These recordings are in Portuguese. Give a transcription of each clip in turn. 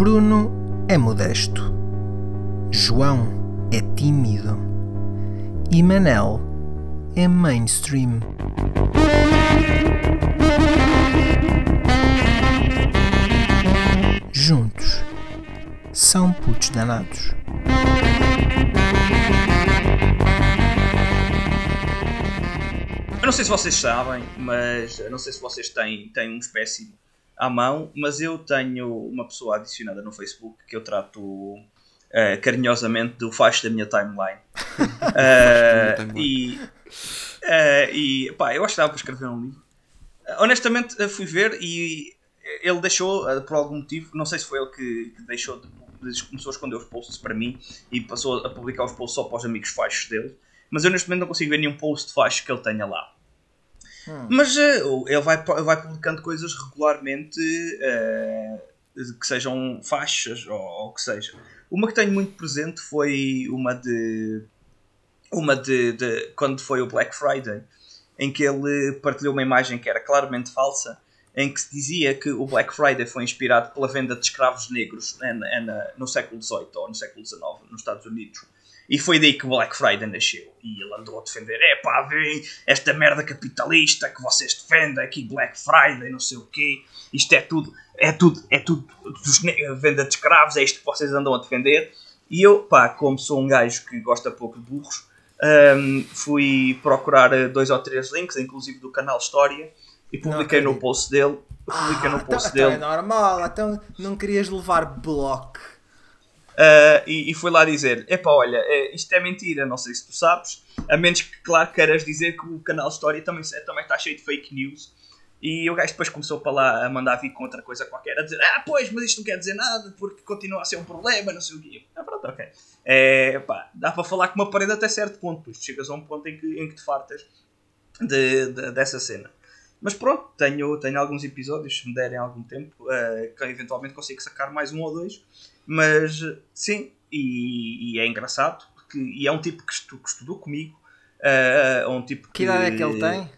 Bruno é modesto. João é tímido. E Manel é mainstream. Juntos são putos danados. Eu não sei se vocês sabem, mas não sei se vocês têm, têm uma espécie à mão, mas eu tenho uma pessoa adicionada no Facebook que eu trato uh, carinhosamente do faixo da minha timeline. Uh, e uh, e pá, eu acho que dava para escrever um livro. honestamente, fui ver e ele deixou, por algum motivo, não sei se foi ele que, que deixou de, começou a esconder os posts para mim e passou a publicar os posts só para os amigos faixos dele mas eu neste momento não consigo ver nenhum post faixo que ele tenha lá. Hum. Mas uh, ele vai, vai publicando coisas regularmente uh, que sejam faixas ou, ou que seja. Uma que tenho muito presente foi uma de. Uma de, de, quando foi o Black Friday, em que ele partilhou uma imagem que era claramente falsa, em que se dizia que o Black Friday foi inspirado pela venda de escravos negros no século XVIII ou no século XIX nos Estados Unidos e foi daí que o Black Friday nasceu. E ele andou a defender: é pá, vem esta merda capitalista que vocês defendem aqui, Black Friday, não sei o quê. Isto é tudo, é tudo, é tudo, venda de escravos, é isto que vocês andam a defender. E eu, pá, como sou um gajo que gosta pouco de burros, um, fui procurar eh, dois ou três links, inclusive do canal História, e publiquei no post dele. Publiquei ah, no post então, dele. Então é normal, então não querias levar bloco. Uh, e, e foi lá dizer: Epá, olha, é, isto é mentira, não sei se tu sabes, a menos que, claro, queiras dizer que o canal História também, também está cheio de fake news. E o gajo depois começou para lá a mandar vir com outra coisa qualquer, a dizer: Ah, pois, mas isto não quer dizer nada, porque continua a ser um problema, não sei o quê. Ah, pronto, ok. É, pá, dá para falar com uma parede até certo ponto, depois chegas a um ponto em que, em que te fartas de, de, dessa cena. Mas pronto, tenho, tenho alguns episódios, se me derem algum tempo, uh, que eventualmente consigo sacar mais um ou dois. Mas sim, e, e é engraçado, porque, e é um tipo que, estu, que estudou comigo. Uh, é um tipo que, que idade é que ele tem?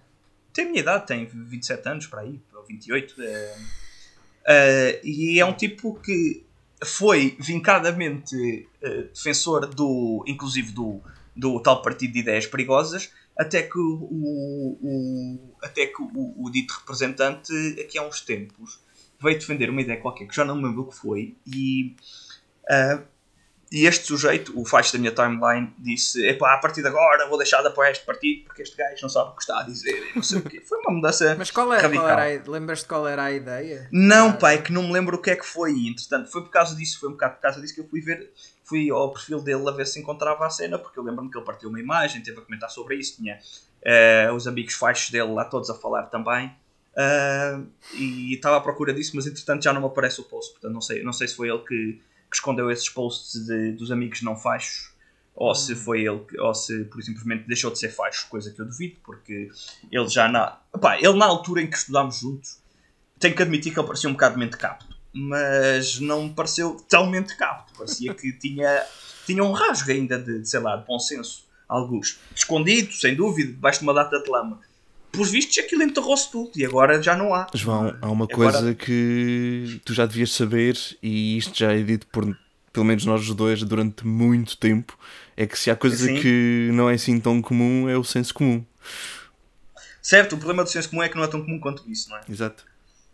Tem a minha idade, tem 27 anos para aí, ou 28. Uh, uh, e é um tipo que foi vincadamente uh, defensor do, inclusive do, do tal partido de ideias perigosas, até que o, o, o até que o, o, dito representante, aqui há uns tempos, veio defender uma ideia qualquer que já não me lembro o que foi e Uh, e este sujeito, o faixa da minha timeline, disse: Epá, a partir de agora vou deixar de apoiar este partido porque este gajo não sabe o que está a dizer. Não sei o quê. Foi uma mudança. Mas qual, é, qual era Lembras-te qual era a ideia? Não, ah, pai, que não me lembro o que é que foi. Entretanto, foi por causa disso, foi um bocado por causa disso que eu fui ver, fui ao perfil dele a ver se encontrava a cena, porque eu lembro-me que ele partiu uma imagem, teve a comentar sobre isso, tinha uh, os amigos faixos dele lá todos a falar também. Uh, e estava à procura disso, mas entretanto já não me aparece o post, portanto não sei, não sei se foi ele que que escondeu esses posts de, dos amigos não faixos ou se hum. foi ele que, ou se por simplesmente deixou de ser faixo, coisa que eu duvido, porque ele já na. Ele na altura em que estudámos juntos, tenho que admitir que ele parecia um bocado mente capto, mas não me pareceu tão mente capto, parecia que tinha, tinha um rasgo ainda de, sei lá, de bom senso, alguns. Escondido, sem dúvida, debaixo de uma data de lama pelos vistos aquilo enterrou-se tudo e agora já não há. João, há uma agora... coisa que tu já devias saber e isto já é dito por pelo menos nós os dois durante muito tempo é que se há coisa Sim. que não é assim tão comum é o senso comum. Certo, o problema do senso comum é que não é tão comum quanto isso, não é? Exato.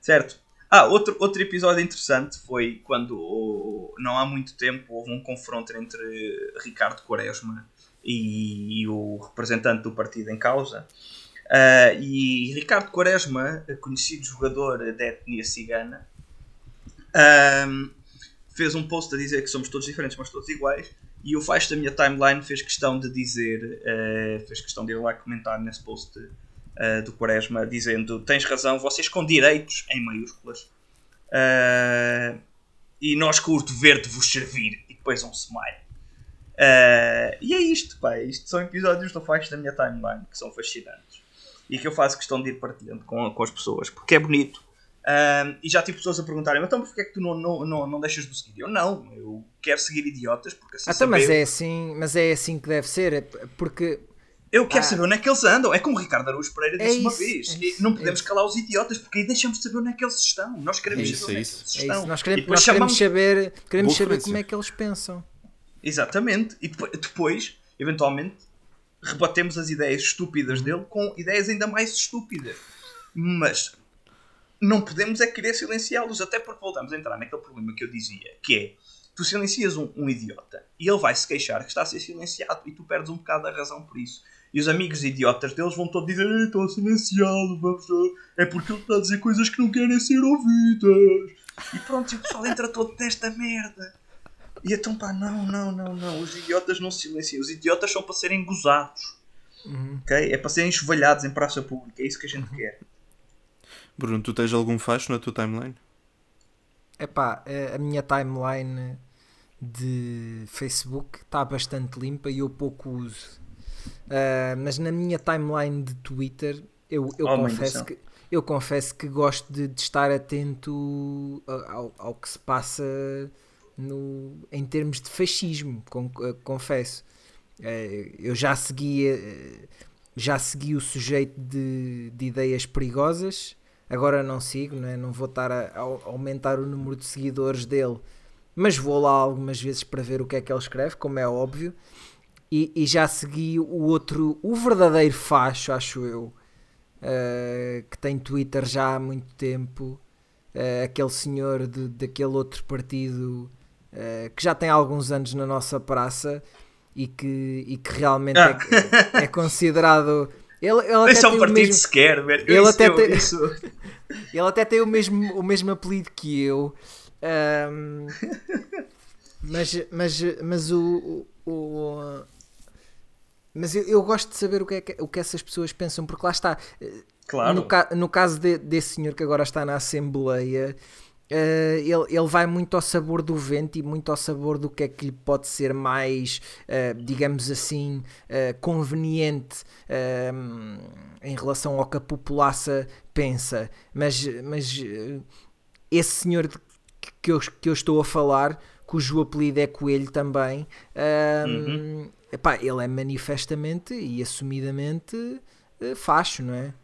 Certo. Ah, outro, outro episódio interessante foi quando, não há muito tempo, houve um confronto entre Ricardo Quaresma e, e o representante do partido em causa. Uh, e Ricardo Quaresma, conhecido jogador da etnia cigana, um, fez um post a dizer que somos todos diferentes, mas todos iguais. E o faixa da minha timeline fez questão de dizer, uh, fez questão de ir lá comentar nesse post uh, do Quaresma, dizendo: Tens razão, vocês com direitos em maiúsculas. e nós curto ver-te vos servir. E depois um smile. e é isto, pá. Isto são episódios do faixa da minha timeline que são fascinantes e que eu faço questão de ir partilhando com, com as pessoas, porque é bonito. Um, e já tive pessoas a perguntarem, então porquê é que tu não, não, não, não deixas de seguir? Eu não, eu quero seguir idiotas porque assim então, mas é assim Mas é assim que deve ser, é porque Eu quero ah. saber onde é que eles andam. É como o Ricardo Araújo Pereira disse é uma vez. É isso, não podemos é calar os idiotas porque aí deixamos de saber onde é que eles estão. Nós queremos isso, saber onde é que eles estão. Nós queremos, nós chamamos... queremos saber, queremos saber como é que eles pensam. Exatamente. E depois, eventualmente, rebatemos as ideias estúpidas dele com ideias ainda mais estúpidas. Mas não podemos é querer silenciá-los, até porque voltamos a entrar naquele problema que eu dizia, que é tu silencias um, um idiota e ele vai se queixar que está a ser silenciado e tu perdes um bocado a razão por isso. E os amigos idiotas deles vão todos dizer estou silenciado, vamos é porque ele está a dizer coisas que não querem ser ouvidas. E pronto, e o pessoal entra todo nesta merda. E então pá, não, não, não, não, os idiotas não se silenciam, os idiotas são para serem gozados. Uhum. Okay? É para serem enxovalhados em praça pública, é isso que a gente quer. Bruno, tu tens algum facho na tua timeline? Epá, a minha timeline de Facebook está bastante limpa e eu pouco uso. Uh, mas na minha timeline de Twitter eu, eu oh, confesso que eu confesso que gosto de, de estar atento ao, ao, que se passa no, em termos de fascismo, com, uh, confesso. Uh, eu já segui, já segui o sujeito de, de ideias perigosas, agora não sigo, não, é? não vou estar a, a, aumentar o número de seguidores dele, mas vou lá algumas vezes para ver o que é que ele escreve, como é óbvio. E, e já segui o outro, o verdadeiro facho, acho eu, uh, que tem Twitter já há muito tempo, uh, aquele senhor de, daquele outro partido uh, que já tem alguns anos na nossa praça e que, e que realmente ah. é, é, considerado ele, ele Esse é um partido mesmo... sequer, velho. Ele, isso, até tem... Isso... ele até tem o mesmo, o mesmo apelido que eu. Um... mas, mas, mas o, o, o... mas eu, eu, gosto de saber o que, é que, o que essas pessoas pensam, porque lá está. Claro. No, no caso de, desse senhor que agora está na Assembleia, Uh, ele, ele vai muito ao sabor do vento e muito ao sabor do que é que lhe pode ser mais, uh, digamos assim, uh, conveniente em relação ao que a população pensa. Mas, mas esse senhor que eu, que eu estou a falar, cujo apelido é Coelho também, uhum. epá, ele é manifestamente e assumidamente facho, não é?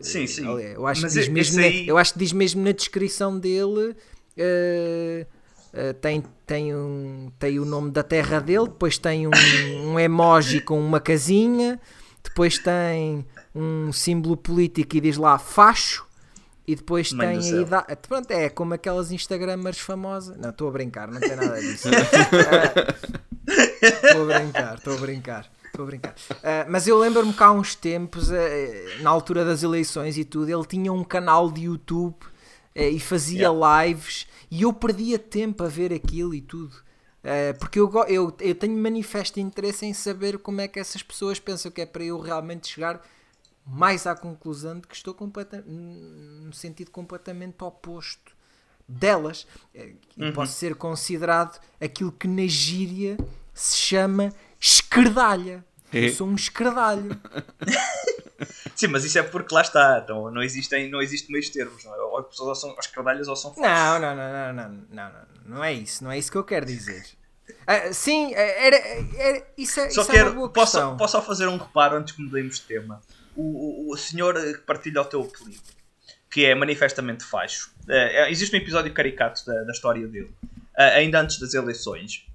Sim, sim. Eu acho, que diz, mesmo aí... na, eu acho que diz mesmo na descrição dele. Uh, uh, tem, tem, um, tem o nome da terra dele, depois tem um, um emoji com uma casinha, depois tem um símbolo político e diz lá facho, e depois Mãe tem a idade. Pronto, é como aquelas Instagramers famosas. Não, estou a brincar, não tem nada disso. Estou a brincar, estou a brincar. Estou a brincar. Uh, mas eu lembro-me que há uns tempos, uh, na altura das eleições e tudo, ele tinha um canal de YouTube uh, e fazia yeah. lives e eu perdia tempo a ver aquilo e tudo. porque eu, eu, eu tenho manifesto interesse em saber como é que essas pessoas pensam que é para eu realmente chegar mais à conclusão de que estou no sentido completamente oposto delas. Uhum. Posso ser considerado aquilo que na gíria se chama esquerdalha. É. Eu sou um esquerdalho. Sim, mas isso é porque lá está. Então, não, existem, não existe meios termos. Não é? Ou as pessoas são esquerdalhas ou são falsas. Não, não, não, não, não, não, não, não é isso. Não é isso que eu quero dizer. Uh, sim, era, era, isso, é, só isso quero, é uma boa posso, questão. Posso só fazer um reparo antes que mudemos de tema? O, o, o senhor que partilha o teu apelido, que é manifestamente faixo. Uh, existe um episódio caricato da, da história dele, uh, ainda antes das eleições,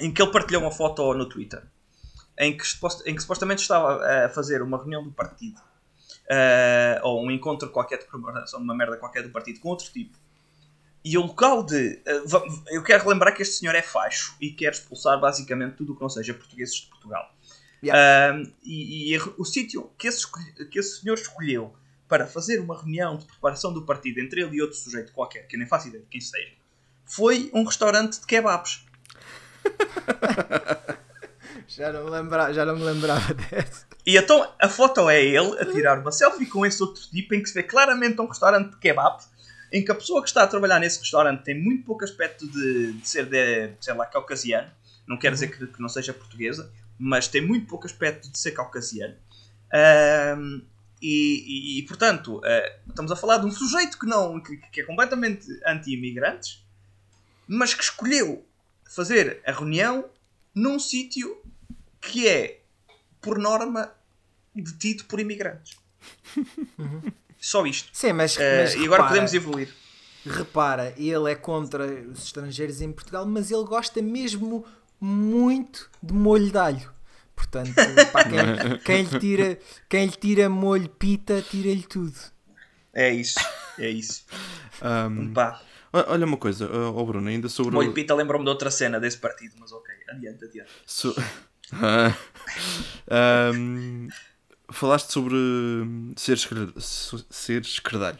em que ele partilhou uma foto no Twitter em que, em que supostamente estava a fazer uma reunião do partido uh, ou um encontro qualquer de comemoração, uma merda qualquer do partido com outro tipo. E o local de. Uh, eu quero relembrar que este senhor é facho e quer expulsar basicamente tudo o que não seja portugueses de Portugal. Yeah. Uh, e, e, o sítio que esse, que esse senhor escolheu para fazer uma reunião de preparação do partido entre ele e outro sujeito qualquer, que eu nem faço ideia de quem seja, foi um restaurante de kebabs. Já não, me lembrava, já não me lembrava dessa. E então a foto é ele a tirar uma selfie com esse outro tipo em que se vê claramente um restaurante de kebab em que a pessoa que está a trabalhar nesse restaurante tem muito pouco aspecto de, de ser de, sei lá, caucasiano. Não quer dizer que, que, não seja portuguesa, mas tem muito pouco aspecto de ser caucasiano. Um, e, e, e, portanto, uh, estamos a falar de um sujeito que, não, que, que é completamente anti-imigrantes, mas que escolheu fazer a reunião num sítio que é, por norma, detido por imigrantes. Uhum. Só isto. Sim, mas, uh, mas e agora podemos evoluir. Repara, ele é contra os estrangeiros em Portugal, mas ele gosta mesmo muito de molho de alho. Portanto, pá, quem, quem, lhe tira, quem lhe tira molho pita, tira-lhe tudo. É isso, é isso. Um, pá. Olha uma coisa, oh Bruno, ainda sobre. Molho pita lembrou-me de outra cena desse partido, mas ok, adiante, adiante. So... um, falaste sobre ser, escred... ser escredalho.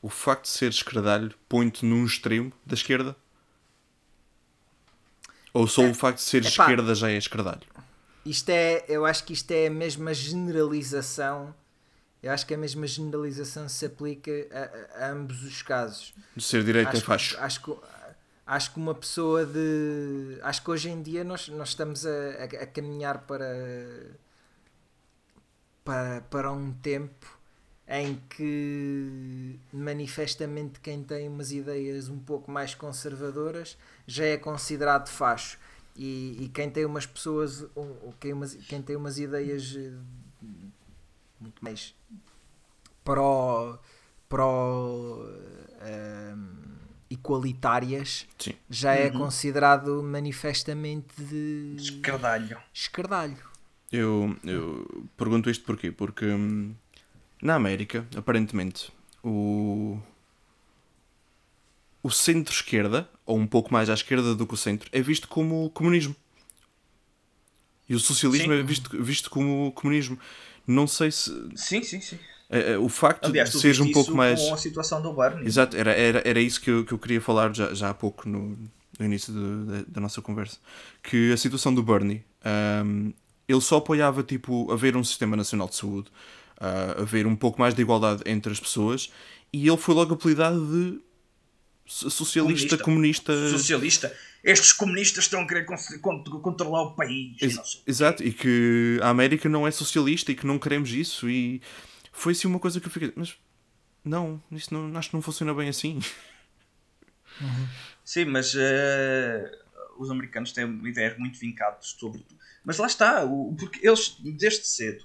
O facto de ser escredalho põe-te num extremo da esquerda? Ou só é, o facto de ser epá, esquerda já é escredalho? Isto é, eu acho que isto é a mesma generalização. Eu acho que a mesma generalização se aplica a, a ambos os casos. De ser direita é facho. Acho que, acho que uma pessoa de. Acho que hoje em dia nós, nós estamos a, a, a caminhar para, para, para um tempo em que manifestamente quem tem umas ideias um pouco mais conservadoras já é considerado facho e, e quem tem umas pessoas um, quem, umas, quem tem umas ideias eh, muito mais pro, pro um, equalitárias Sim. já é uhum. considerado manifestamente de escardalho. escardalho. Eu, eu pergunto isto porquê? Porque hum, na América, aparentemente, o, o centro-esquerda, ou um pouco mais à esquerda do que o centro, é visto como comunismo. E o socialismo sim. é visto, visto como comunismo. Não sei se. Sim, sim, sim. É, o facto Aliás, de seja um pouco mais. Com a situação do Bernie. Exato, era, era, era isso que eu, que eu queria falar já, já há pouco no, no início da, da nossa conversa. Que a situação do Bernie, um, ele só apoiava tipo, haver um sistema nacional de saúde, uh, haver um pouco mais de igualdade entre as pessoas, e ele foi logo apelidado de socialista, comunista. comunista. Socialista. Estes comunistas estão a querer controlar o país. Ex exato, e que a América não é socialista e que não queremos isso. E foi assim uma coisa que eu fiquei. Mas não, isto não, acho que não funciona bem assim. Uhum. Sim, mas uh, os americanos têm ideias muito vincadas sobre. Mas lá está, o, porque eles, desde cedo,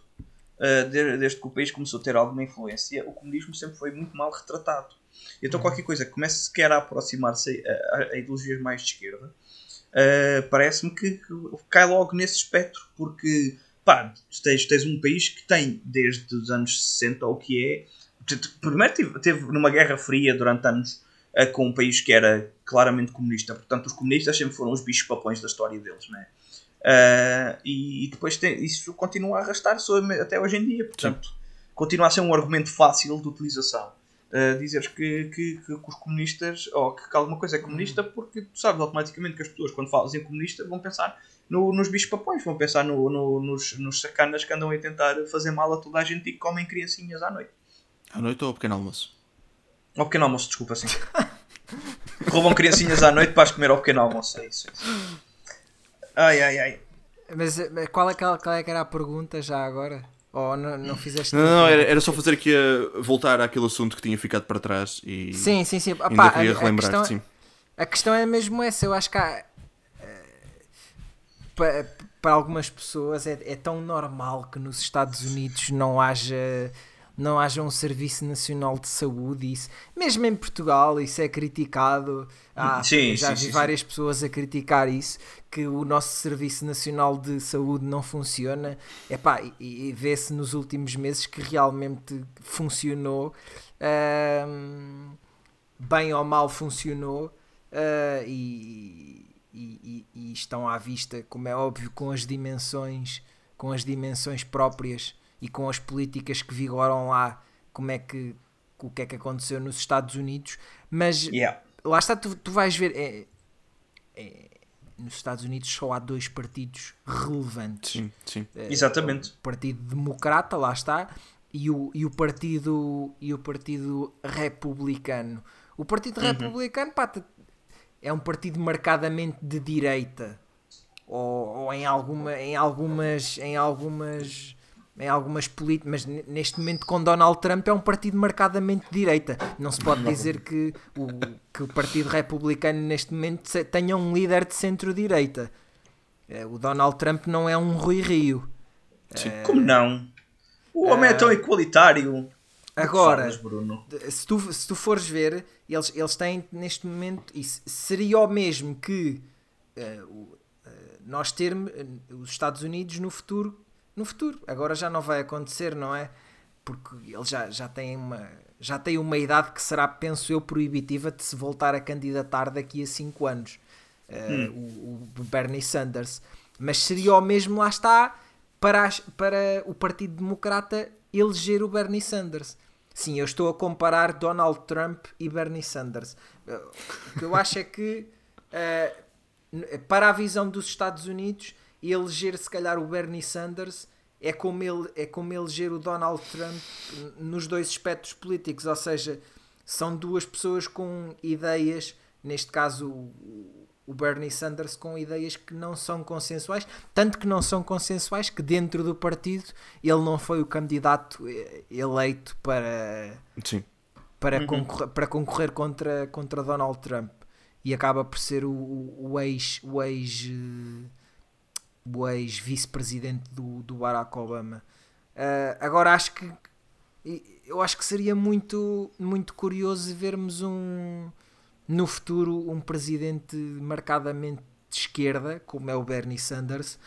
uh, desde que o país começou a ter alguma influência, o comunismo sempre foi muito mal retratado. Então, uhum. qualquer coisa que comece sequer a aproximar-se a, a, a, ideologias mais de esquerda, uh, parece-me que, que, cai logo nesse espectro, porque pá, tens, tens um país que tem desde os anos 60 ou que é. Primeiro teve, teve numa guerra fria durante anos uh, com um país que era claramente comunista, portanto, os comunistas sempre foram os bichos papões da história deles, né? Uh, e, e, depois tem, isso continua a arrastar-se até hoje em dia, portanto, Sim. continua a ser um argumento fácil de utilização uh, dizeres que, que, que, os comunistas, ou que, alguma coisa é comunista, uhum. porque tu sabes automaticamente que as pessoas, quando falam em comunista, vão pensar no, nos bichos papões, vão pensar no, no, nos, nos sacanas que andam a tentar fazer mal a toda a gente e que comem criancinhas à noite. À noite ou ao pequeno almoço? Ao pequeno almoço, desculpa, sim. Roubam criancinhas à noite para as comer ao pequeno almoço, é isso. É isso. Ai, ai, ai. Mas qual é, que, qual é que era a pergunta já agora? Ou não, não fizeste. Não, não, era, era só fazer aqui a voltar àquele assunto que tinha ficado para trás e. Sim, sim, sim. Ainda queria relembrar, a questão, sim. A questão é mesmo essa. Eu acho que há. Para, para algumas pessoas é, é tão normal que nos Estados Unidos não haja não haja um Serviço Nacional de Saúde, isso, mesmo em Portugal, isso é criticado. Ah, sim, já sim, vi sim, várias pessoas a criticar isso, que o nosso Serviço Nacional de Saúde não funciona. Epá, e, e vê-se nos últimos meses que realmente funcionou, bem ou mal funcionou, uh, e, e, e estão à vista, como é óbvio, com as dimensões, com as dimensões próprias e com as políticas que vigoram lá, como é que o que é que aconteceu nos Estados Unidos, mas yeah. lá está, tu, tu vais ver é, é, nos Estados Unidos só há dois partidos relevantes. Sim, sim. É, Exatamente. O Partido Democrata, lá está, e o, e o partido e o Partido Republicano. O Partido uhum. Republicano pá, é um partido marcadamente de direita. Ou, ou em, alguma, em algumas em algumas em algumas políticas, mas neste momento com Donald Trump é um partido marcadamente de direita. Não se pode dizer que o, que o Partido Republicano neste momento tenha um líder de centro-direita. É, o Donald Trump não é um Rui Rio. Sim. Como não? O homem é tão Ah, igualitário. Agora, se tu, se tu fores ver, eles, eles têm neste momento. Isso seria o mesmo que eh, nós termos eh, os Estados Unidos no futuro. No futuro, agora já não vai acontecer, não é? Porque eles já, já têm uma. Já têm uma idade que será, penso eu, proibitiva de se voltar a candidatar daqui a 5 anos. Eh, o, o Bernie Sanders. Mas seria o mesmo, lá está, para, as- para o Partido Democrata eleger o Bernie Sanders. Sim, eu estou a comparar Donald Trump e Bernie Sanders. Eh, O que eu acho é que, n- para a visão dos Estados Unidos, eleger se calhar o Bernie Sanders é como, ele, é como eleger o Donald Trump nos dois espectros políticos, ou seja, são duas pessoas com ideias, neste caso o, Bernie Sanders com ideias que não são consensuais, tanto que não são consensuais que dentro do partido ele não foi o candidato eh, eleito para Sim. para, concorrer, para concorrer contra, contra Donald Trump. E acaba por ser o, o, o ex o ex eh, o ex vice-presidente do, do Barack Obama. Ah, agora acho que eu acho que seria muito muito curioso vermos um no futuro um presidente marcadamente de esquerda como é o Bernie Sanders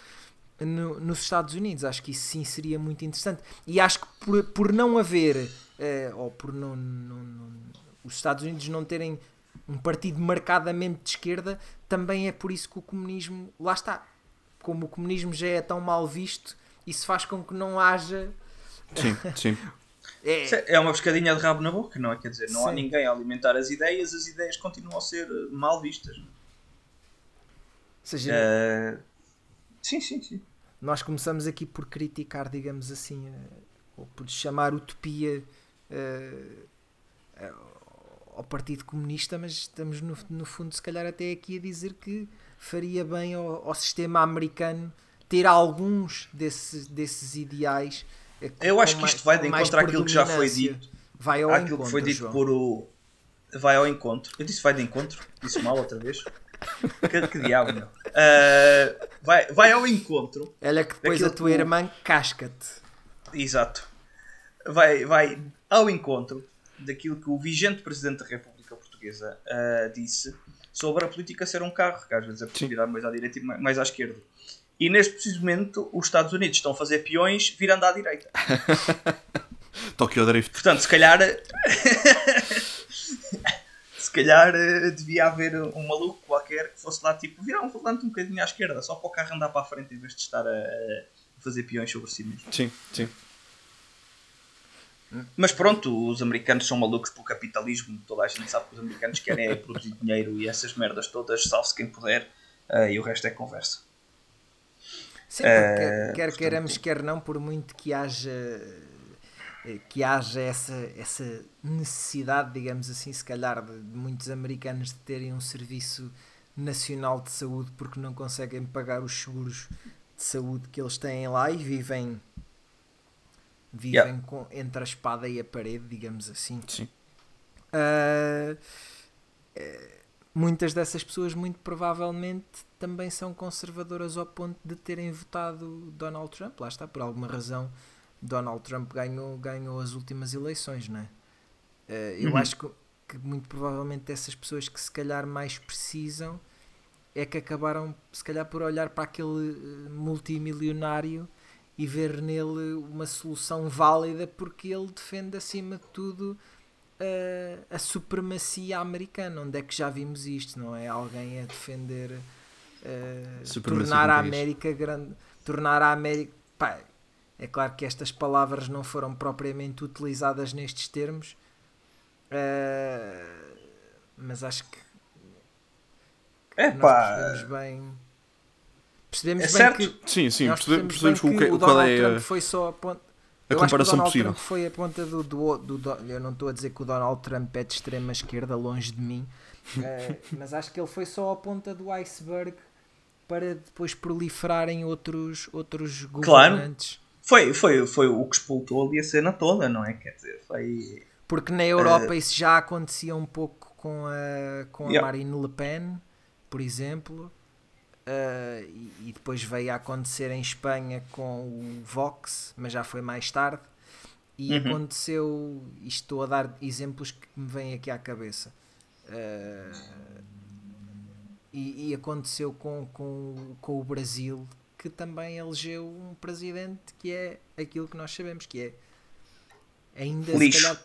no- nos Estados Unidos. Acho que isso sim seria muito interessante. E acho que por, por não haver, eh, ou por não, não- não- os Estados Unidos não terem um partido marcadamente de esquerda, também é por isso que o comunismo, lá está, como o comunismo já é tão mal visto, isso faz com que não haja. Sim, sim. É, Isso É uma pescadinha de rabo na boca, não é? Quer dizer, não há Sim. ninguém a alimentar as ideias, as ideias continuam a ser eh, mal vistas. ou seja, Eh, sim, sim, sim. nós começamos aqui por criticar, digamos assim, eh, ou por chamar utopia eh, ao Partido Comunista, mas estamos no, no fundo, se calhar, até aqui a dizer que faria bem ao, ao sistema americano ter alguns desses, desses ideais. Eh, Eu acho que isto vai de encontro àquilo que já foi dito. Vai ao encontro, que foi dito João. por o. Vai ao encontro. Eu disse vai de encontro? Disse mal outra vez? Que, que diabo, meu? Eh, vai, vai ao encontro. Olha que depois a tua que irmã casca-te. Exato. Vai, vai ao encontro daquilo que o vigente Presidente da República Portuguesa ah, disse sobre a política ser um carro, que às vezes é preciso virar mais à direita e ma- mais à esquerda. E neste preciso momento, os Estados Unidos estão a fazer peões virando à direita. Tokyo Drift. Portanto, se calhar. se calhar eh, devia haver um maluco qualquer que fosse lá tipo virar um volante um bocadinho à esquerda, só para o carro andar para a frente em vez de estar a, fazer peões sobre si mesmo. Sim, sim. Mas pronto, os americanos são malucos pelo capitalismo, toda a gente sabe que os americanos querem é produzir dinheiro e essas merdas todas, salve-se quem puder, eh, e o resto é conversa. Sim, porque Eh, quer, quer queiramos, quer não, por muito que haja eh, que haja essa, essa necessidade, digamos assim, se calhar, de, de muitos americanos de terem um serviço nacional de saúde porque não conseguem pagar os seguros de saúde que eles têm lá e vivem vivem Yeah. com, entre a espada e a parede, digamos assim. Sim. Uh, muitas dessas pessoas, muito provavelmente, também são conservadoras ao ponto de terem votado Donald Trump. Lá está, por alguma razão, Donald Trump ganhou, ganhou as últimas eleições, não é? Uh, eu Uhum. acho que, que muito provavelmente essas pessoas que se calhar mais precisam é que acabaram, se calhar, por olhar para aquele eh, multimilionário e ver nele uma solução válida porque ele defende acima de tudo uh, a supremacia americana. Onde é que já vimos isto? Não é alguém a defender uh, tornar a. América grande, tornar a América. Pá, é claro que estas palavras não foram propriamente utilizadas nestes termos, uh, mas acho que É pá, percebemos bem. Percebemos É bem certo. que Sim, sim. Percebemos, percebemos bem o que, o qual Donald é Trump a, foi só a ponta. a Eu acho que o comparação Donald possível. Trump foi a ponta do, do, do, do- Eu não estou a dizer que o Donald Trump é de extrema esquerda, longe de mim, eh, mas acho que ele foi só a ponta do iceberg para depois proliferarem outros, outros Claro. governantes. foi, foi, foi o que expultou ali a cena toda, não é? Quer dizer, foi. Porque na Europa isso já acontecia um pouco com a, com a Yeah. Marine Le Pen, por exemplo, eh, e, e depois veio a acontecer em Espanha com o Vox, mas já foi mais tarde. E uhum. aconteceu, e estou a dar exemplos que me vêm aqui à cabeça. Uh, e, e, aconteceu com, com, com o Brasil, que também elegeu um presidente que é aquilo que nós sabemos, que é ainda, calhar,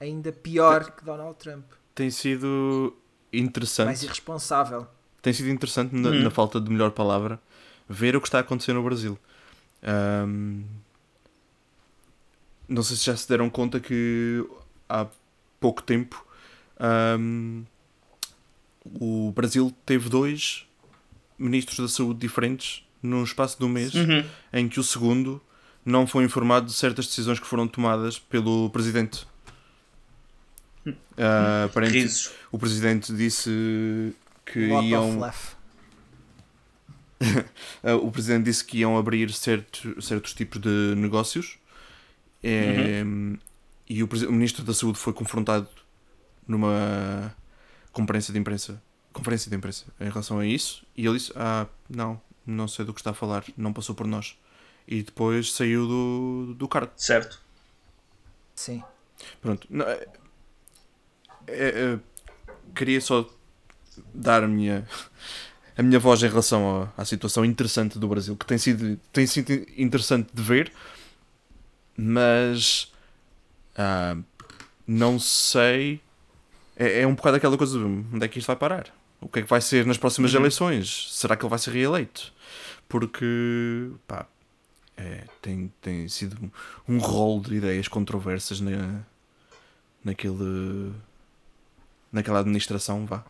ainda pior que Donald Trump. Tem sido interessante. Mais irresponsável. Tem sido interessante, na, uhum. na falta de melhor palavra, ver o que está a acontecer no Brasil. Um, não sei se já se deram conta que há pouco tempo um, o Brasil teve dois ministros da saúde diferentes num espaço de um mês, uhum. em que o segundo não foi informado de certas decisões que foram tomadas pelo presidente. Uh, aparentemente, o presidente disse que Lot iam. o presidente disse que iam abrir certo, certos tipos de negócios é, uhum. e o, o, ministro da Saúde foi confrontado numa conferência de imprensa. Conferência de imprensa. Em relação a isso e ele disse ah não não sei do que está a falar não passou por nós. E depois saiu do, do cargo. Certo. Sim. Pronto. Não, é, é, é, queria só dar a minha a minha voz em relação à, à situação interessante do Brasil que tem sido tem sido interessante de ver mas ah, não sei. É, é, um bocado aquela coisa de onde é que isto vai parar? O que é que vai ser nas próximas uhum. eleições? Será que ele vai ser reeleito? Porque pá, é, tem, tem sido um, rol de ideias controversas na, naquele, naquela administração, vá.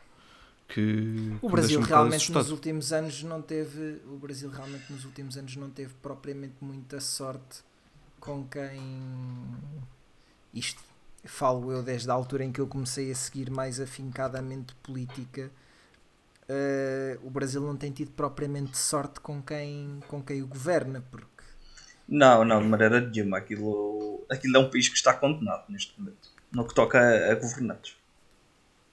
Que, o Brasil realmente nos últimos anos não teve o Brasil realmente nos últimos anos não teve propriamente muita sorte com quem isto falo eu desde a altura em que eu comecei a seguir mais afincadamente política uh, o Brasil não tem tido propriamente sorte com quem, com quem o governa porque não, não, de maneira nenhuma. Aquilo, aquilo é um país que está condenado neste momento no que toca a, a governados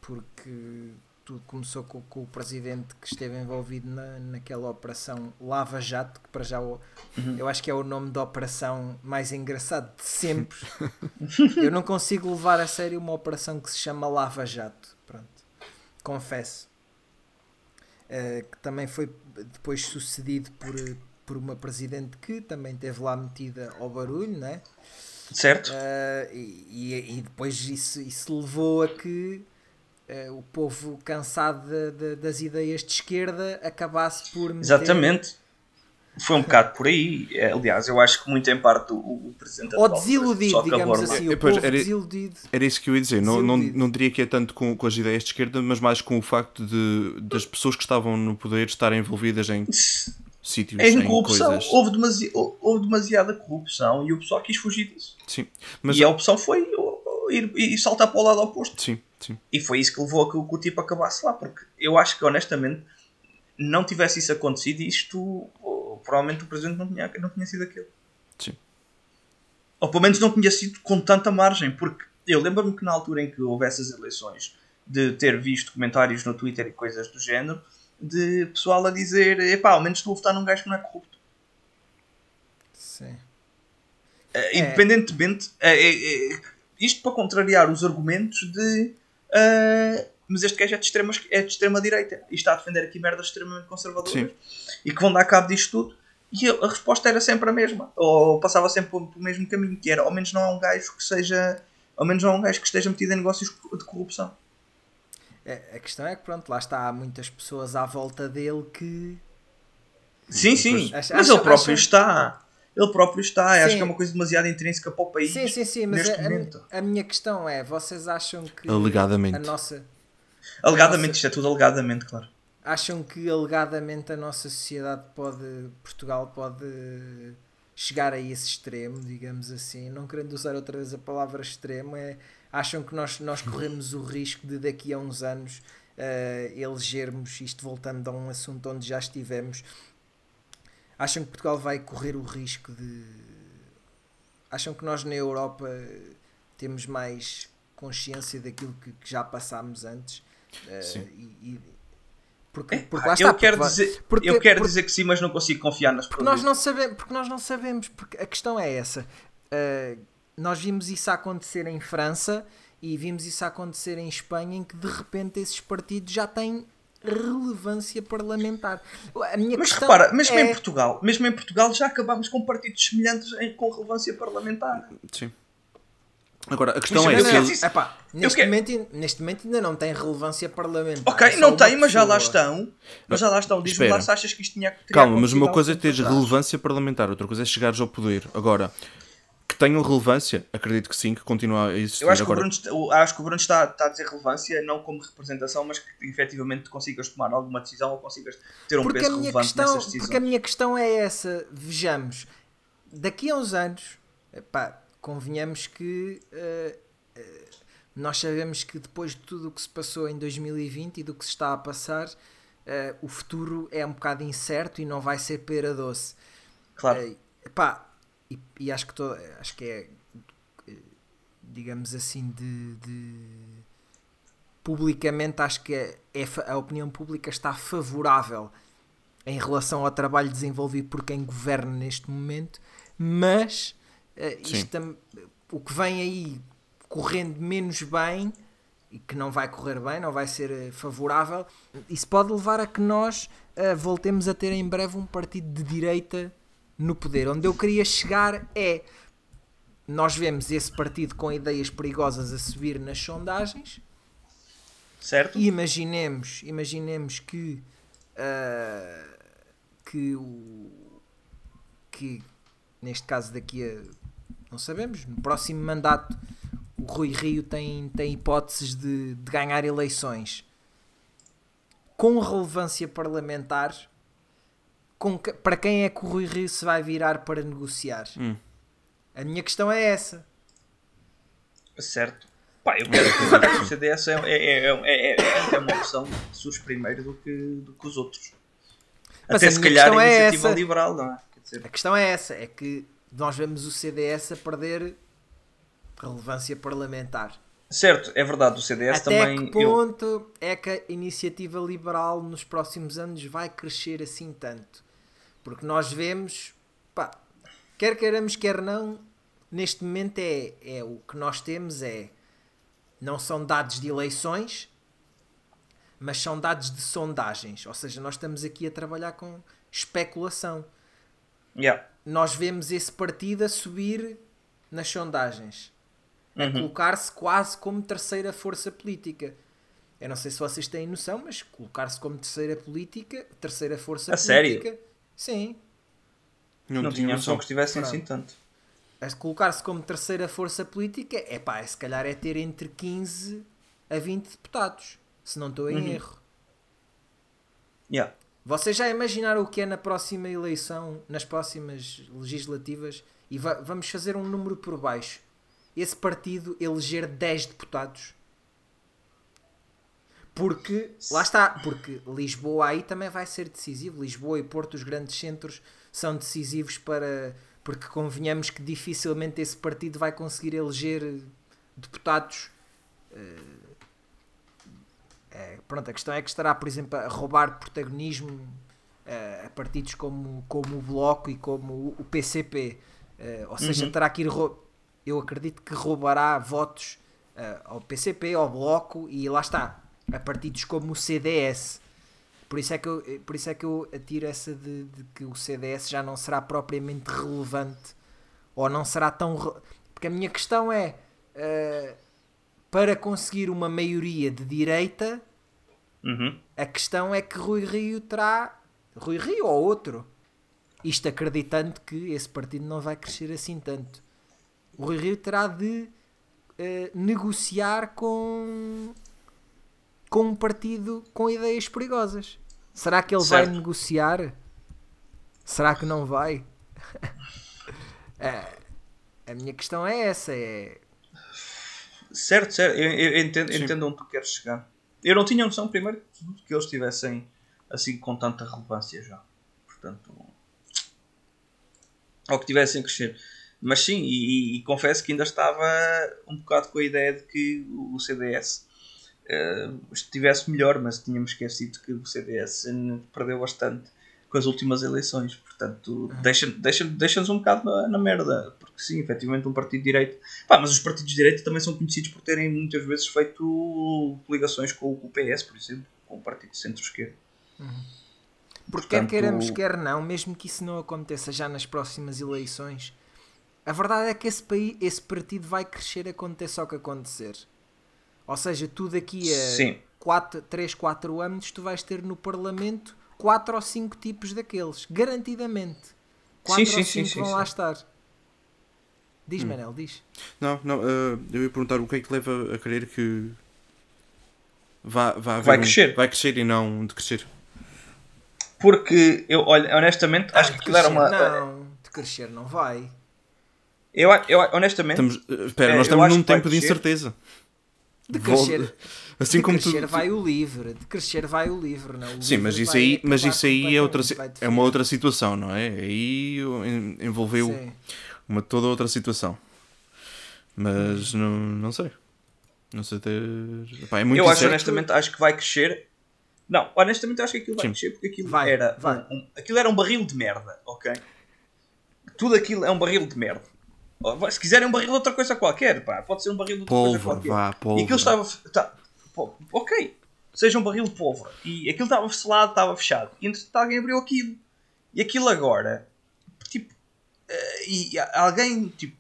porque tudo começou com, com, o presidente que esteve envolvido na, naquela operação Lava Jato, que para já o, uhum. eu acho que é o nome da operação mais engraçado de sempre. eu não consigo levar a sério uma operação que se chama Lava Jato. Pronto, confesso. Uh, que também foi depois sucedido por, por uma presidente que também teve lá metida ao barulho, né? Certo. Uh, e, e, depois isso, isso levou a que o povo cansado de, de, das ideias de esquerda acabasse por meter... Exatamente. Foi um bocado por aí. É, aliás, eu acho que muito em parte o, o presidente Ou desiludido, digamos assim. O povo era, desiludido. Era isso que eu ia dizer. Não, não, não diria que é tanto com, com as ideias de esquerda, mas mais com o facto de das pessoas que estavam no poder estarem envolvidas em sítios, em, em corrupção. Coisas. Houve, demasi houve demasiada corrupção e o pessoal quis fugir disso. Sim. Mas... E a opção foi ir, ir saltar para o lado oposto. Sim. Sim. E foi isso que levou a que, o tipo acabasse lá, porque eu acho que honestamente não tivesse isso acontecido, isto provavelmente o presidente não tinha, não tinha sido aquele. Sim. Ou pelo menos não tinha sido com tanta margem, porque eu lembro-me que na altura em que houve essas eleições, de ter visto comentários no Twitter e coisas do género, de pessoal a dizer: epá, ao menos estou a votar num gajo que não é corrupto. Sim. Uh, independentemente, uh, uh, isto para contrariar os argumentos de Uh, mas este gajo é de extrema, é de extrema direita e está a defender aqui merdas extremamente conservadoras Sim. e que vão dar cabo disto tudo. E a resposta era sempre a mesma, ou passava sempre pelo mesmo caminho, que era ao menos não é um gajo que seja, ao menos não é um gajo que esteja metido em negócios de corrupção. É, a questão é que pronto, lá está, há muitas pessoas à volta dele que. Sim, sim, mas ele próprio está ele próprio está. Sim. Acho que é uma coisa demasiado intrínseca para o país. Sim, sim, sim, mas a, a, minha questão é: vocês acham que alegadamente. a nossa. Alegadamente, nossa, isto é tudo alegadamente, claro. Acham que alegadamente a nossa sociedade pode. Portugal pode chegar a esse extremo, digamos assim, não querendo usar outra vez a palavra extremo, é, acham que nós, nós corremos o risco de daqui a uns anos uh, elegermos, isto voltando a um assunto onde já estivemos, acham que Portugal vai correr o risco de. Acham que nós na Europa temos mais consciência daquilo que, que já passámos antes? Uh, sim. E, e, porque, porque lá está, eu quero, dizer, porque, eu quero porque, dizer que sim, mas não consigo confiar nas porque nós não sabemos Porque nós não sabemos, porque a questão é essa. Uh, nós vimos isso acontecer em França e vimos isso acontecer em Espanha, em que de repente esses partidos já têm relevância parlamentar. A minha mas repara, mesmo é... em Portugal, mesmo em Portugal já acabámos com partidos semelhantes em, com relevância parlamentar. Sim. Agora, a questão Mas é não- eles- Epá, neste, momento, neste momento ainda não tem relevância parlamentar. Ok, não tem, mas já lá estão. Mas já lá estão. Diz-me Espera. lá se achas que isto tinha teria Calma, mas uma coisa é teres atrás. relevância parlamentar, outra coisa é chegares ao poder. Agora, que tenham relevância, acredito que sim, que continua a existir. Eu acho que, o Agora, Bruno, acho que o Bruno está, está a dizer relevância não como representação, mas que efetivamente consigas tomar alguma decisão ou consigas ter um porque peso relevante questão, nessas decisões. porque a minha questão é essa. Vejamos, daqui a uns anos, epá, convenhamos que eh, eh, nós sabemos que depois de tudo o que se passou em 2020 e do que se está a passar, eh, o futuro é um bocado incerto e não vai ser pera doce. Claro. Eh, epá, e, e acho que to- acho que é digamos assim de, de- publicamente acho que é, é a opinião pública está favorável em relação ao trabalho desenvolvido por quem governa neste momento, mas eh, isto o que vem aí correndo menos bem e que não vai correr bem, não vai ser eh, favorável, isso pode levar a que nós eh, voltemos a ter em breve um partido de direita no poder. Onde eu queria chegar é nós vemos esse partido com ideias perigosas a subir nas sondagens Certo? e imaginemos, imaginemos que ah, que o que neste caso daqui a não sabemos, no próximo mandato o Rui Rio tem, tem hipóteses de, de ganhar eleições com relevância parlamentar com que- para quem é que o Rui Rio se vai virar para negociar? Hum. A minha questão é essa. Certo. Pá, eu quero que o CDS é, é, é, é, é, é uma opção que surge primeiro do que, do que os outros. Mas Até se calhar a é iniciativa essa. liberal, não é? Quer dizer, A questão é essa, é que nós vemos o CDS a perder relevância parlamentar. certo, é verdade, o CDS Até também. que eu- ponto é que a iniciativa liberal nos próximos anos vai crescer assim tanto? Porque nós vemos, pá, quer queiramos, quer não, neste momento é, é o que nós temos é não são dados de eleições, mas são dados de sondagens. Ou seja, nós estamos aqui a trabalhar com especulação. Yeah. Nós vemos esse partido a subir nas sondagens a Uhum. colocar-se quase como terceira força política. Eu não sei se vocês têm noção, mas colocar-se como terceira política, terceira força A sério? Sim. Não, tinha tinha noção noção. que estivessem assim tanto. A Colocar-se como terceira força política é pá, se calhar é ter entre 15 a 20 deputados, se não estou em Uhum. erro. Yeah. Vocês já imaginaram o que é na próxima eleição, nas próximas legislativas? E va- vamos fazer um número por baixo. Esse partido eleger 10 deputados. Porque, lá está, porque Lisboa aí também vai ser decisivo. Lisboa e Porto, os grandes centros, são decisivos para. Porque convenhamos que dificilmente esse partido vai conseguir eleger deputados é, pronto, a questão é que estará, por exemplo, a roubar protagonismo eh, a partidos como, como o Bloco e como o- PCP. Eh, ou seja, Uhum. terá que ir. Eu acredito que roubará votos eh, ao PCP, ao Bloco e lá está, a partidos como o CDS. Por isso é que eu, por isso é que eu atiro essa de, de que o CDS já não será propriamente relevante ou não será tão. re- Porque a minha questão é. eh, para conseguir uma maioria de direita, Uhum. a questão é que Rui Rio terá. Rui Rio ou outro. Isto acreditando que esse partido não vai crescer assim tanto. O Rui Rio terá de eh, negociar com. Com um partido com ideias perigosas. Será que ele vai Certo. negociar? Será que não vai? Eh, a minha questão é essa: é. Certo, certo. Eu, eu entendo, entendo onde tu queres chegar. Eu não tinha noção, primeiro, que eles tivessem assim com tanta relevância já. Portanto, ou que tivessem a crescer. Mas sim, e, e- e confesso que ainda estava um bocado com a ideia de que o CDS eh, estivesse melhor, mas tínhamos esquecido que o CDS perdeu bastante com as últimas eleições. Portanto, deixa-nos deixa, deixa um bocado na, na, merda. Porque sim, efetivamente um partido de direito. Pá, mas os partidos de direito também são conhecidos por terem muitas vezes feito ligações com, o PS, por exemplo, com o partido centro-esquerda. Uhum. Porque Portanto, quer queiramos, quer não, mesmo que isso não aconteça já nas próximas eleições, a verdade é que esse, país, esse partido vai crescer aconteça o que acontecer. Ou seja, tu daqui a 4, 3, 4 anos tu vais ter no Parlamento 4 ou 5 tipos daqueles, garantidamente. 4 sim, ou 5 vão sim, lá estar. Diz, hum. Manel, diz. Não, não, uh, eu ia perguntar o que é que leva a crer que vá, vá vai crescer. Um, vai crescer e não decrescer. Porque eu, olha, honestamente, ah, acho que aquilo era uma. Não, de crescer não vai. Eu, eu honestamente. Estamos, eh, espera, nós estamos num tempo de incerteza. De crescer. Assim de como crescer tu... vai o livre, de crescer vai o livre, não? O Sim, mas isso aí, mas isso aí é, outra, é uma outra situação, não é? Aí envolveu Sim. uma toda outra situação. Mas não, não sei. Não sei ter. Epá, é muito Eu acho honestamente, acho que vai crescer. Não, honestamente acho que aquilo vai Sim. crescer porque aquilo vai, era. Vai. Um, aquilo era um barril de merda, ok? Tudo aquilo é um barril de merda. Se quiserem um barril de outra coisa qualquer, pá, pode ser um barril de outra coisa qualquer. Vá, pólvora. E aquilo estava. Tá, ok, seja um barril de pólvora. E aquilo estava selado, estava fechado. E entretanto alguém abriu aquilo. E aquilo agora, tipo, uh, e alguém, tipo,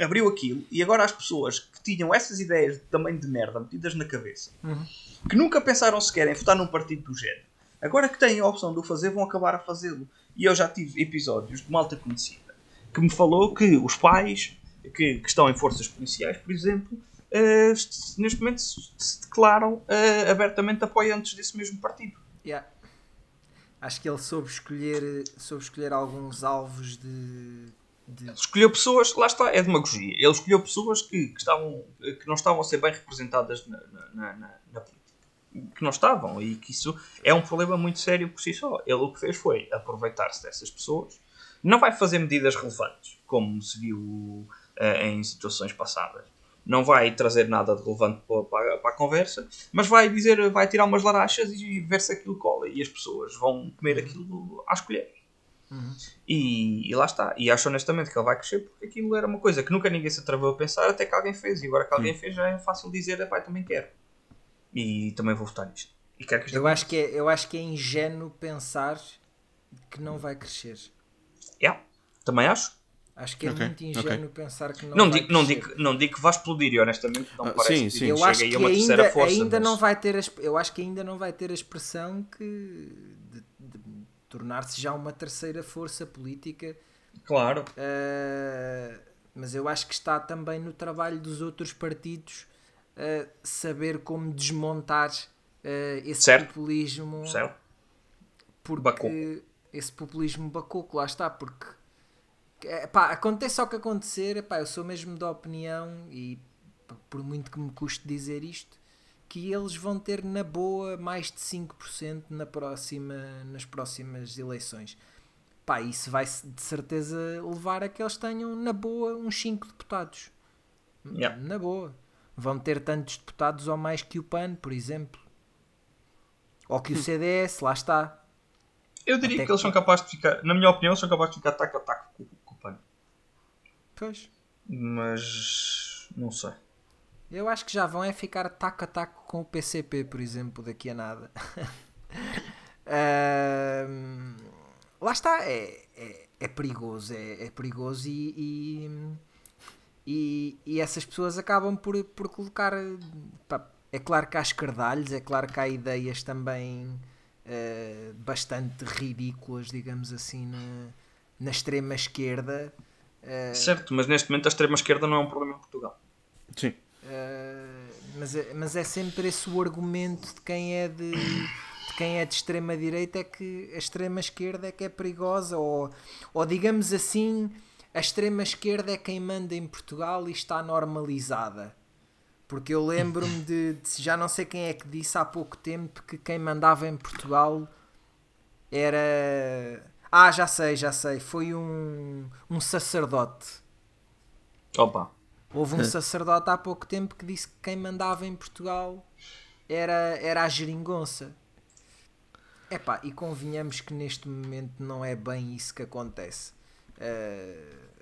abriu aquilo. E agora as pessoas que tinham essas ideias de tamanho de merda metidas na cabeça, uhum. que nunca pensaram sequer em votar num partido do género, agora que têm a opção de o fazer, vão acabar a fazê-lo. E eu já tive episódios de malta conhecida que me falou que os pais que, que estão em forças policiais, por exemplo, uh, neste momento se declaram uh, abertamente apoiantes desse mesmo partido. Yeah. Acho que ele soube escolher, soube escolher alguns alvos de, de... Escolheu pessoas, lá está, é demagogia. Ele escolheu pessoas que, que, estavam, que não estavam a ser bem representadas na, na, na, na política. Que não estavam, e que isso é um problema muito sério por si só. Ele o que fez foi aproveitar-se dessas pessoas não vai fazer medidas relevantes, como se viu uh, em situações passadas. Não vai trazer nada de relevante para, para, a conversa, mas vai dizer, vai tirar umas larachas e ver se aquilo cola. E as pessoas vão comer aquilo às colheres. Uhum. E, e, lá está. E acho honestamente que ele vai crescer porque aquilo era uma coisa que nunca ninguém se atreveu a pensar até que alguém fez. E agora que alguém uhum. fez já é fácil dizer, pai, também quero. E também vou votar nisto. E quero que eu, acho que é, eu acho que é ingênuo pensar que não vai crescer. Yeah, também acho. Acho que é okay, muito ingênuo okay. pensar que não, não digo, não digo Não digo que vai explodir e honestamente não ah, parece sim, sim. Eu acho que ainda, força, ainda mas... não vai ter a, eu acho que ainda não vai ter a expressão que de, de tornar-se já uma terceira força política. Claro. Uh, mas eu acho que está também no trabalho dos outros partidos uh, saber como desmontar uh, esse certo. populismo. Certo. Porque Bacou esse populismo bacoco, lá está, porque pá, aconteça o que acontecer, pá, eu sou mesmo da opinião, e por muito que me custe dizer isto, que eles vão ter na boa mais de 5% na próxima, nas próximas eleições. Pá, isso vai de certeza levar a que eles tenham na boa uns 5 deputados. Yeah. Na boa. Vão ter tantos deputados ou mais que o PAN, por exemplo. Ou que o CDS, lá está. Eu diria Até que eles são capazes de ficar, na minha opinião, são capazes de ficar taco a taco com, com o PAN. Pois. Mas. não sei. Eu acho que já vão é ficar taco a taco com o PCP, por exemplo, daqui a nada. uh, lá está, é, é, é perigoso, é, é perigoso e, e, e, e, essas pessoas acabam por, por colocar. Pá, é claro que há escardalhos, é claro que há ideias também uh, bastante ridículas, digamos assim, na, na extrema esquerda. Uh, certo, mas neste momento a extrema esquerda não é um problema em Portugal. Sim. Uh, mas, é, mas é sempre esse o argumento de quem é de, de quem é de extrema direita é que a extrema esquerda é que é perigosa ou, ou digamos assim a extrema esquerda é quem manda em Portugal e está normalizada porque eu lembro-me de, de, Já não sei quem é que disse há pouco tempo que quem mandava em Portugal era. Ah, já sei, já sei. Foi um, um sacerdote. Opa! Houve um é. sacerdote há pouco tempo que disse que quem mandava em Portugal era, era a geringonça. Epá, e convenhamos que neste momento não é bem isso que acontece. Uh,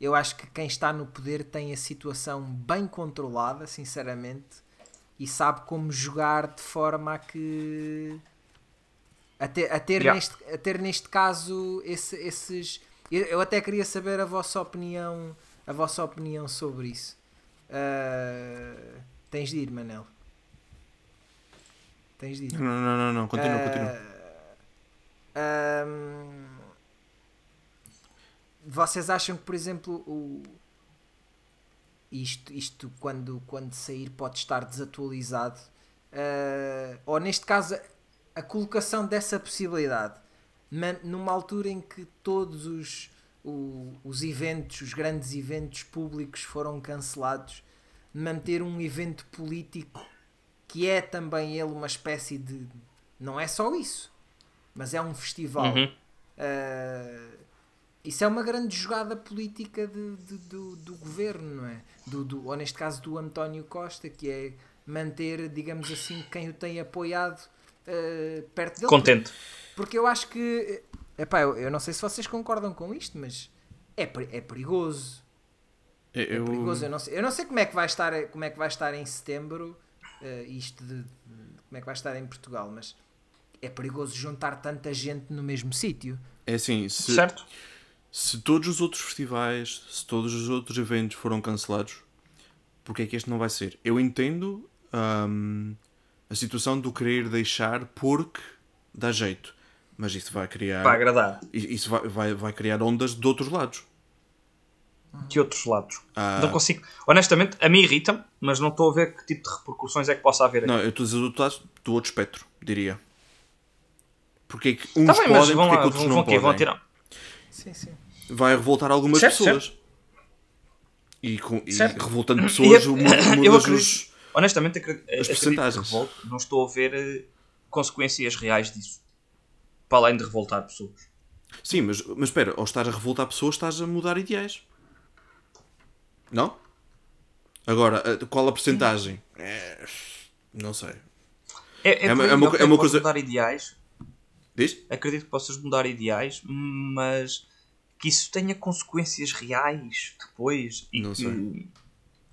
eu acho que quem está no poder tem a situação bem controlada, sinceramente, e sabe como jogar de forma a que a ter, a ter, yeah. neste, a ter neste caso esse, esses. Eu até queria saber a vossa opinião, a vossa opinião sobre isso. Uh, tens de ir, Manel. Tens de ir. Não, não, não, não. continua, uh, continua. Um, vocês acham que, por exemplo, o, isto, isto quando, quando sair pode estar desatualizado? Uh, ou neste caso, a colocação dessa possibilidade numa altura em que todos os, o, os eventos, os grandes eventos públicos foram cancelados, manter um evento político que é também ele uma espécie de. Não é só isso, mas é um festival. Uhum. Uh, isso é uma grande jogada política de, de, do, do governo, não é? Do, do, ou neste caso do António Costa, que é manter, digamos assim, quem o tem apoiado uh, perto dele. Contente. Porque, porque eu acho que. Epá, eu, eu não sei se vocês concordam com isto, mas é, é perigoso. Eu... É perigoso. Eu não, sei, eu não sei como é que vai estar, como é que vai estar em setembro uh, isto de, de, como é que vai estar em Portugal, mas é perigoso juntar tanta gente no mesmo sítio. É assim, se, certo? Se todos os outros festivais, se todos os outros eventos foram cancelados, porque é que este não vai ser? Eu entendo um, a situação do querer deixar porque dá jeito, mas isso vai criar. Vai agradar. Isso vai, vai, vai criar ondas de outros lados de outros lados. Ah. Não consigo. Honestamente, a mim irrita-me, mas não estou a ver que tipo de repercussões é que possa haver aqui. Não, eu estou a dizer do outro lado, do outro espectro, diria. Porque é que uns tá bem, podem, porque é que outros vão, não vão, podem. Vão tirar. Sim, sim. Vai revoltar algumas certo, pessoas. Certo. E, com, e revoltando pessoas, muda os, Honestamente, as percentagens. não estou a ver uh, consequências reais disso. Para além de revoltar pessoas. Sim, mas, mas espera, ao estar a revoltar pessoas, estás a mudar ideais. Não? Agora, eh, qual a porcentagem? É, não sei. É, é, é, uma, é uma, é uma coisa. mudar ideais. Diz? Acredito que possas mudar ideais, mas que isso tenha consequências reais depois. E não que... sei.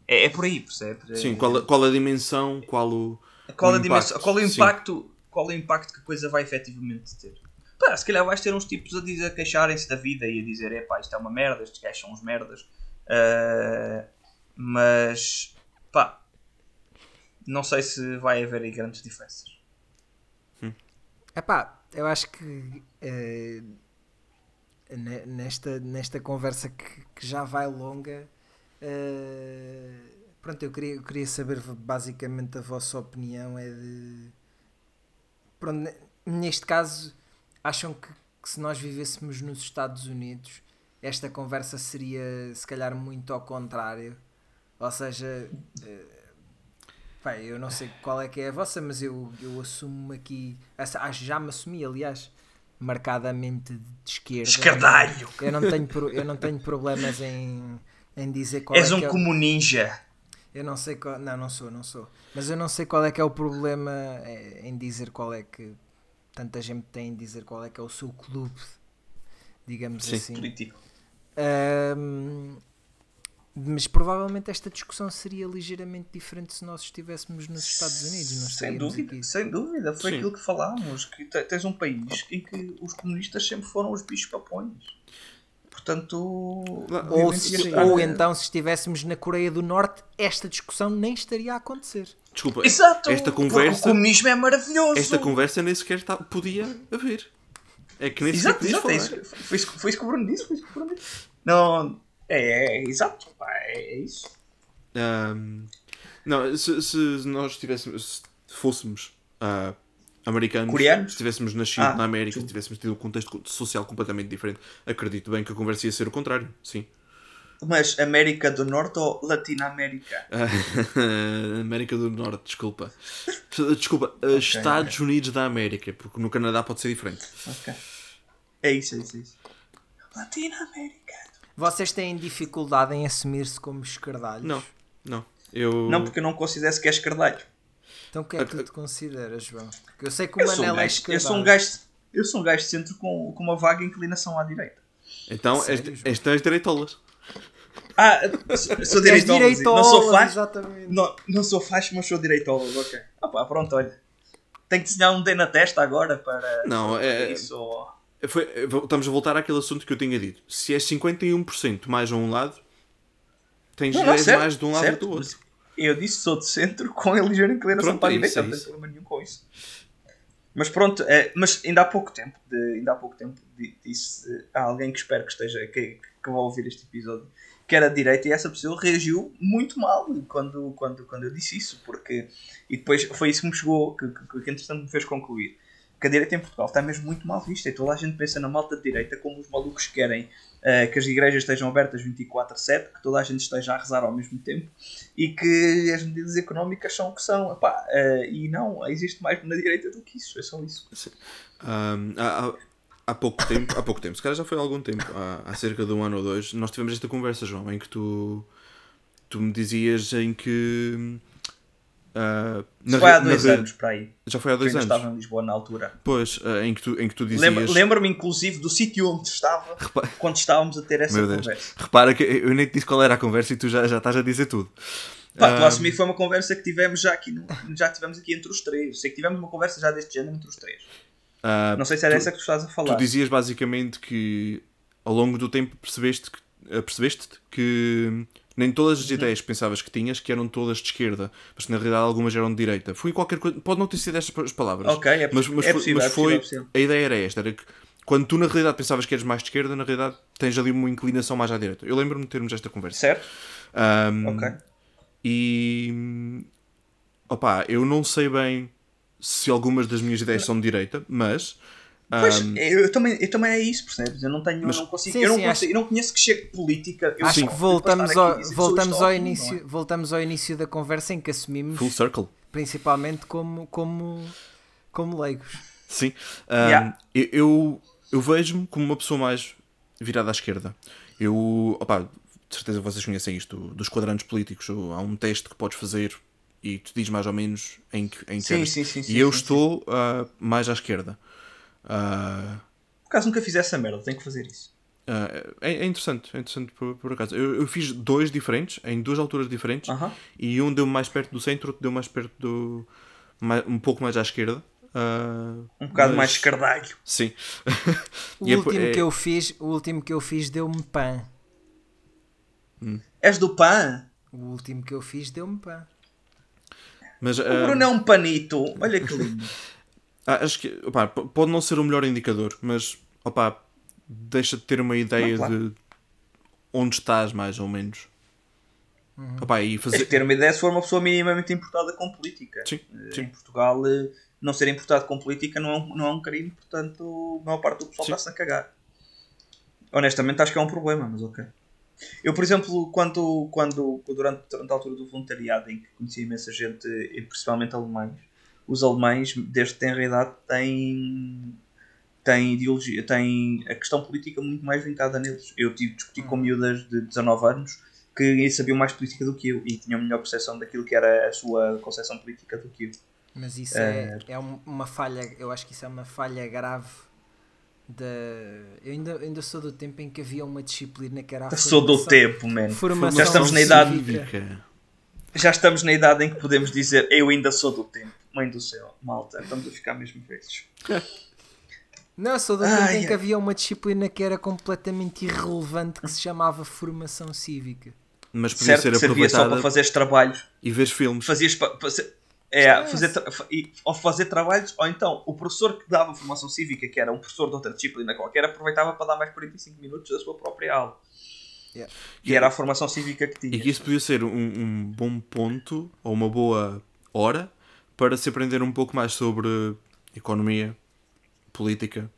É, é por aí, percebe? Sim, qual a, qual a dimensão, qual o. Qual, o a impacto, dimensão, qual o impacto, qual o impacto que a coisa vai efetivamente ter? Pá, se calhar vais ter uns tipos a dizer, a queixarem-se da vida e a dizer, é pá, isto é uma merda, estes gajos são uns merdas Uh, mas pá, não sei se vai haver aí grandes diferenças. Hum. Epá, eu acho que uh, nesta, nesta conversa que, que, já vai longa, uh, pronto, eu queria, eu queria saber basicamente a vossa opinião. É de pronto, neste caso, acham que, que se nós vivêssemos nos Estados Unidos esta conversa seria se calhar muito ao contrário. Ou seja, uh, eu não sei qual é que é a vossa, mas eu, eu assumo aqui, acho já me assumi, aliás, marcadamente de esquerda. Esquerdalho! Eu não tenho, eu não tenho problemas em, em dizer qual És é um que como é, ninja. Eu não sei qual, não, não sou, não sou. Mas eu não sei qual é que é o problema eh, em dizer qual é que tanta gente tem em dizer qual é que é o seu clube, digamos Sim, assim. político. Um, mas provavelmente esta discussão seria ligeiramente diferente se nós estivéssemos nos Estados Unidos. Não sem dúvida, aqui. sem dúvida. Foi Sim. aquilo que falámos. Que tens um país em que os comunistas sempre foram os bichos papões. Portanto, ou, se, ou então se estivéssemos na Coreia do Norte, esta discussão nem estaria a acontecer. Desculpa, Exato, esta conversa. O comunismo é maravilhoso. Esta conversa nem sequer tá, podia haver. É que nem exato, exato, é foi, isso, foi isso que o Bruno disse. Foi isso que o Bruno disse. Não, é, é exato, é, é isso. Um, não, se, se nós tivéssemos, se fôssemos uh, americanos, Coreanos? se tivéssemos nascido ah, na América, se tivéssemos tido um contexto social completamente diferente, acredito bem que a conversa ia ser o contrário, sim. Mas América do Norte ou Latinoamérica? América do Norte, desculpa. Desculpa, okay, Estados okay. Unidos da América, porque no Canadá pode ser diferente. Ok. É isso, é isso, é isso. Latinoamérica. Vocês têm dificuldade em assumir-se como escardalhos? Não, não. Eu... Não, porque eu não considero que é escardalho. Então o que é que tu te consideras, João? Porque eu sei que o eu Manel um é eu sou um gajo Eu sou um gajo de centro com, com uma vaga inclinação à direita. Então, estas és direitolas. Ah, sou direitolas. Não sou faz. Não, não sou faz, mas sou direitolas, ok. Ah pá, pronto, olha. Tenho que desenhar um D na testa agora para. Não, é. Isso. Foi, estamos a voltar àquele assunto que eu tinha dito. Se é 51% mais a um lado, tens não, não, certo, mais de um lado certo, do outro. Eu disse sou de centro com a ligeira inclinação para a direita, não tem problema nenhum com isso. Mas pronto, é, mas ainda há pouco tempo, de, ainda há pouco tempo disse a alguém que espero que esteja, que, que vai ouvir este episódio, que era de direita e essa pessoa reagiu muito mal quando, quando, quando eu disse isso, porque e depois foi isso que me chegou, que, que, que entretanto me fez concluir que a direita em Portugal está mesmo muito mal vista e toda a gente pensa na malta de direita como os malucos querem uh, que as igrejas estejam abertas 24-7, que toda a gente esteja a rezar ao mesmo tempo e que as medidas económicas são o que são. Epá, uh, e não, existe mais na direita do que isso, é só isso. Um, há, há, pouco tempo, há pouco tempo, se calhar já foi há algum tempo, há, há cerca de um ano ou dois, nós tivemos esta conversa, João, em que tu, tu me dizias em que Uh, na, foi há dois anos para aí. Já foi há dois anos. estava em Lisboa na altura. Pois, uh, em, que tu, em que tu dizias. Lembro-me inclusive do sítio onde estava Repa... quando estávamos a ter essa conversa. Repara que eu nem te disse qual era a conversa e tu já, já estás a dizer tudo. Pá, tu uh... assumi que foi uma conversa que tivemos já aqui, já tivemos aqui entre os três. Sei que tivemos uma conversa já deste género entre os três. Uh, Não sei se era tu, essa que tu estás a falar. Tu dizias basicamente que ao longo do tempo percebeste que, percebeste que nem todas as ideias que pensavas que tinhas que eram todas de esquerda, mas na realidade algumas eram de direita. Foi qualquer coisa, pode não ter sido estas palavras. Ok, é, mas, mas, é possível, mas é foi, é possível. a ideia era esta, era que quando tu na realidade pensavas que eras mais de esquerda, na realidade tens ali uma inclinação mais à direita. Eu lembro-me de termos esta conversa. Certo. Um, ok. E opá, eu não sei bem se algumas das minhas ideias são de direita, mas Pois, um, eu, também, eu também é isso, percebes? Eu não tenho, mas, não consigo, sim, eu, não sim, consigo acho, eu não conheço que chegue política. Eu acho que voltamos ao, aqui, voltamos, ao início, é? voltamos ao início da conversa em que assumimos Full circle. principalmente como, como, como leigos. Sim, um, yeah. eu, eu vejo-me como uma pessoa mais virada à esquerda. Eu, opa, de certeza vocês conhecem isto, dos quadrantes políticos. Há um teste que podes fazer e tu diz mais ou menos em que em sim, sim, sim, E eu estou uh, mais à esquerda. Uh, por acaso nunca fiz essa merda, tenho que fazer isso. Uh, é, é, interessante, é interessante por, por acaso. Eu, eu, fiz dois diferentes, em duas alturas diferentes, uh -huh. e um deu mais perto do centro, outro deu mais perto do. Mais, um pouco mais à esquerda. Uh, um bocado mas... mais escardalho. Sim. o, é último é... que eu fiz, o último que eu fiz deu-me pan. Hum. És do pan? O último que eu fiz deu-me pan. Mas, o Bruno é um panito, olha que lindo. Ah, acho que opa, pode não ser o melhor indicador, mas opa, deixa de ter uma ideia não, claro. de onde estás, mais ou menos. Uhum. Opa, e fazer... ter uma ideia se for uma pessoa minimamente importada com política. Sim, eh, sim. Em Portugal, eh, não ser importado com política não é um, não é um crime, portanto, a maior parte do pessoal está-se a cagar. Honestamente, acho que é um problema, mas ok. Eu, por exemplo, quando, quando durante, durante a altura do voluntariado, em que conheci imensa gente, principalmente alemães, os alemães, desde que têm realidade, têm, têm ideologia, têm a questão política muito mais vincada neles. Eu tive discutir com hum. miúdas de 19 anos que sabiam mais política do que eu e tinham melhor percepção daquilo que era a sua concepção política do que eu. Mas isso é, é uma falha, eu acho que isso é uma falha grave da. Eu ainda, ainda sou do tempo em que havia uma disciplina que era a Sou do tempo, man. Já estamos na idade. Já estamos na idade em que podemos dizer eu ainda sou do tempo. Mãe do céu, malta, estamos a ficar mesmo velhos. Não, sou do tempo em que havia uma disciplina que era completamente irrelevante que se chamava formação cívica. Mas podia certo, ser aproveitada só para fazer trabalhos. E ver filmes. Fazias para, é, fazer, ou fazer trabalhos, ou então o professor que dava formação cívica, que era um professor de outra disciplina qualquer, aproveitava para dar mais 45 minutos da sua própria aula. Yeah. E era a formação cívica que tinha. E que isso podia ser um, um bom ponto, ou uma boa hora, para se aprender um pouco mais sobre economia, política,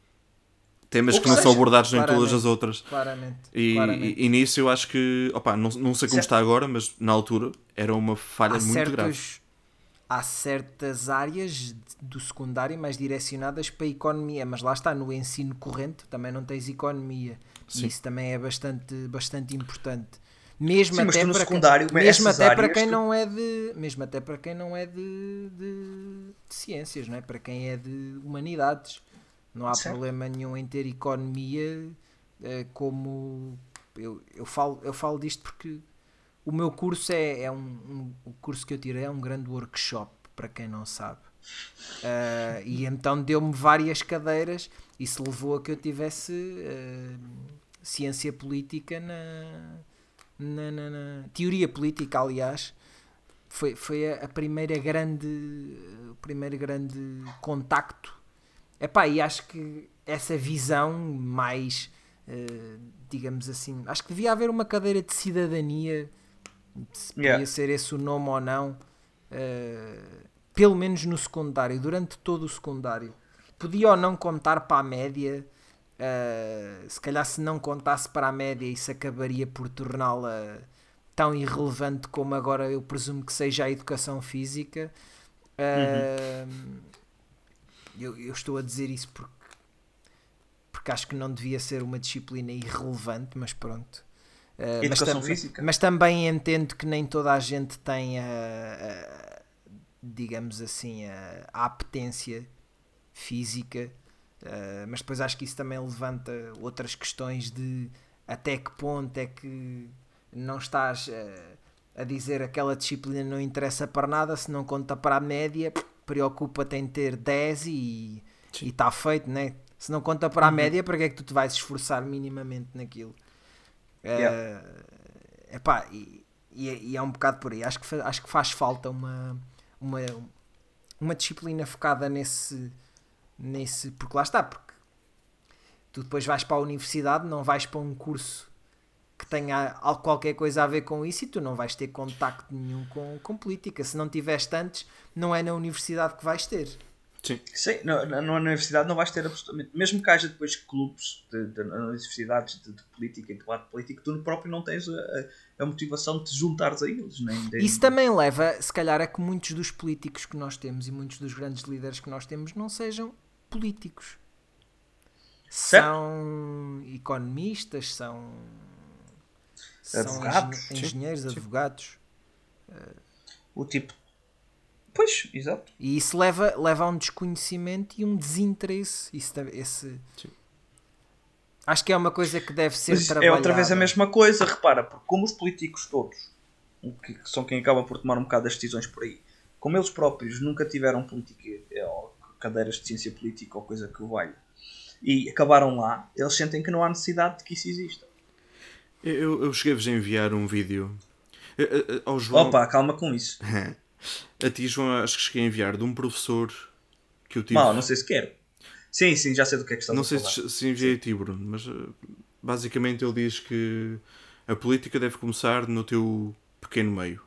temas que, que, não são abordados em todas as outras. Claramente. E, claramente. e, e, nisso eu acho que, opa, não, não sei como certo. está agora, mas na altura era uma falha há muito certos, grave. Há certas áreas do secundário mais direcionadas para a economia, mas lá está, no ensino corrente também não tens economia. Sim. E isso também é bastante, bastante importante. mesmo Sim, até para secundário, quem, mesmo essas até para quem tu- não é de mesmo até para quem não é de, de- de ciências não é? Para quem é de humanidades. Não há problema nenhum em ter economia eh, como eu, eu falo eu falo disto porque o meu curso é, é um, um- o curso que eu tirei é um grande workshop para quem não sabe. Ah, e então deu-me várias cadeiras e se levou a que eu tivesse ah, ciência política na, na, na- na- teoria política aliás foi, foi a, a primeira grande o primeiro grande contacto Epá, e acho que essa visão mais eh, digamos assim acho que devia haver uma cadeira de cidadania se podia Yeah. ser esse o nome ou não eh, pelo menos no secundário durante todo o secundário podia ou não contar para a média Uh, se calhar se não contasse para a média isso acabaria por torná-la tão irrelevante como agora eu presumo que seja a educação física Uh, eu, eu estou a dizer isso porque porque acho que não devia ser uma disciplina irrelevante mas pronto Uh, mas, Educação tam- física? mas também entendo que nem toda a gente tem a, a- digamos assim a, a apetência física Uh, mas depois acho que isso também levanta outras questões de até que ponto é que não estás uh, a dizer aquela disciplina não interessa para nada, se não conta para a média, preocupa-te em ter 10 e está feito, né? Se não conta para a média, para que é que tu te vais esforçar minimamente naquilo? Yeah. Uh, epá, e, e, é- e é um bocado por aí. Acho que, acho que faz falta uma, uma, uma disciplina focada nesse, nesse. Porque lá está, porque tu depois vais para a universidade, não vais para um curso que tenha al- qualquer coisa a ver com isso e tu não vais ter contacto nenhum com, com política. Se não tiveste antes, não é na universidade que vais ter. Sim. Sim, na, na- na universidade não vais ter absolutamente. Mesmo que haja depois clubes de, de, nas universidades de, de política e debate político, tu próprio não tens a, a- a motivação de te juntares a eles. Nem de- Isso também leva, se calhar, a que muitos dos políticos que nós temos e muitos dos grandes líderes que nós temos não sejam políticos. Certo. São economistas, são, são engen- sim, engenheiros, sim. advogados. O tipo. Pois, exato. E isso leva, leva a um desconhecimento e um desinteresse. Isso, esse... Sim. Acho que é uma coisa que deve ser Mas é trabalhada. outra vez a mesma coisa, repara, porque como os políticos todos, que são quem acaba por tomar um bocado das decisões por aí, como eles próprios nunca tiveram política ou cadeiras de ciência política ou coisa que o valha, e acabaram lá, eles sentem que não há necessidade de que isso exista. Eu, eu cheguei-vos a enviar um vídeo eh, eh, eh, ao João. Opa, calma com isso. A ti, João, acho que cheguei a enviar de um professor que eu tive. Mal, não sei se quero. Sim, sim, já sei do que é que estás Não a sei falar. se, se enviei a ti, Bruno, mas basicamente ele diz que a política deve começar no teu pequeno meio.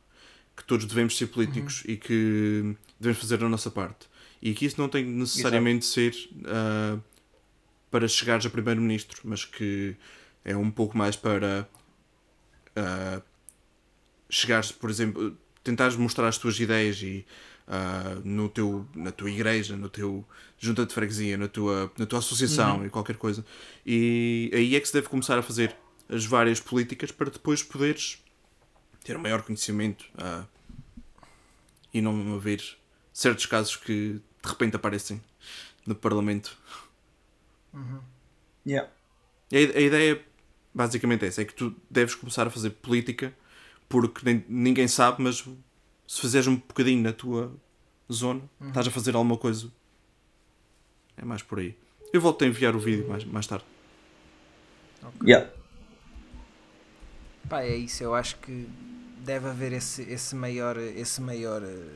Que todos devemos ser políticos e que devemos fazer a nossa parte. E que isso não tem necessariamente de ser ah, para chegares a primeiro-ministro, mas que é um pouco mais para ah, chegares, por exemplo, tentares mostrar as tuas ideias e ah, no teu, na tua igreja, no teu junta de freguesia, na tua, na tua associação e qualquer coisa. E aí é que se deve começar a fazer as várias políticas para depois poderes ter um maior conhecimento ah, e não haver certos casos que de repente aparecem no Parlamento. Yeah. E a, a ideia basicamente é essa: é que tu deves começar a fazer política porque nem- ninguém sabe, mas se fizeres um bocadinho na tua zona, estás a fazer alguma coisa. É mais por aí. Eu volto a enviar o vídeo mais, mais tarde. Yeah. Pá, é isso, eu acho que deve haver esse, esse maior. Esse maior eh,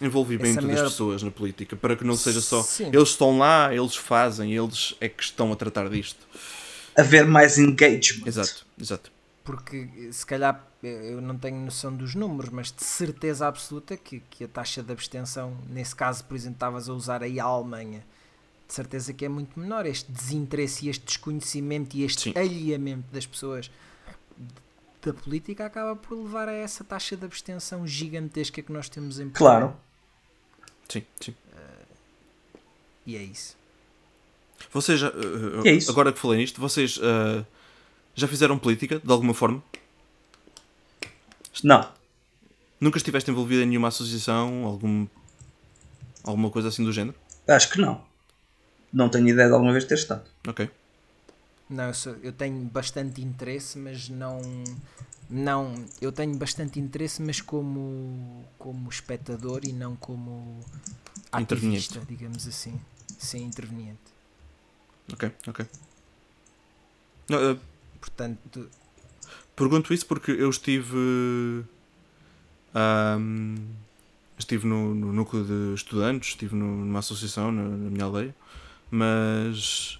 Envolvimento das maior- pessoas na política para que não seja só Sim. eles estão lá, eles fazem, eles é que estão a tratar disto. Haver mais engagement. Exato, exato. porque se calhar eu não tenho noção dos números, mas de certeza absoluta que, que a taxa de abstenção, nesse caso, por exemplo, estavas a usar aí a Alemanha, de certeza que é muito menor. Este desinteresse e este desconhecimento e este Sim. alheamento das pessoas da política acaba por levar a essa taxa de abstenção gigantesca que nós temos em Portugal. Claro. Sim, sim. E é isso. Vocês já, uh, uh, É isso. agora que falei nisto, vocês uh, já fizeram política de alguma forma? Não. Nunca estiveste envolvido em nenhuma associação, algum, alguma coisa assim do género? Acho que não. Não tenho ideia de alguma vez ter estado. Ok. Não, eu, sou- eu tenho bastante interesse, mas não. Não, eu tenho bastante interesse, mas como, como espectador e não como ativista, digamos assim. Sim, interveniente. Ok, ok. Não, eh, Portanto, pergunto isso porque eu estive. estive no, no núcleo de estudantes, estive no- numa associação na, na minha aldeia, mas.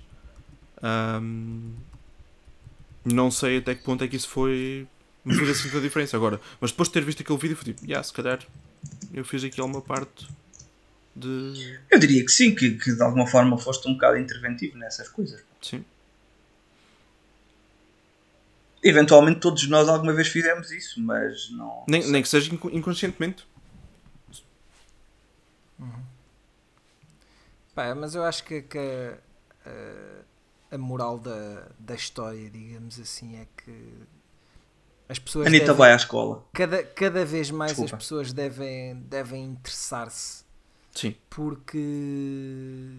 Ahm, não sei até que ponto é que isso foi. me fez assim tanta diferença agora. Mas depois de ter visto aquele vídeo, fui tipo, yeah, se calhar eu fiz aqui alguma parte de. Eu diria que sim, que, que de alguma forma foste um bocado interventivo nessas coisas. Sim. Eventualmente todos nós alguma vez fizemos isso, mas não. Nem, nem que seja inco- inconscientemente. pá, mas eu acho que, que a, a- moral da, da história, digamos assim, é que as pessoas. Anitta devem- vai à escola. cada, cada vez mais Desculpa. as pessoas devem, devem interessar-se Sim. porque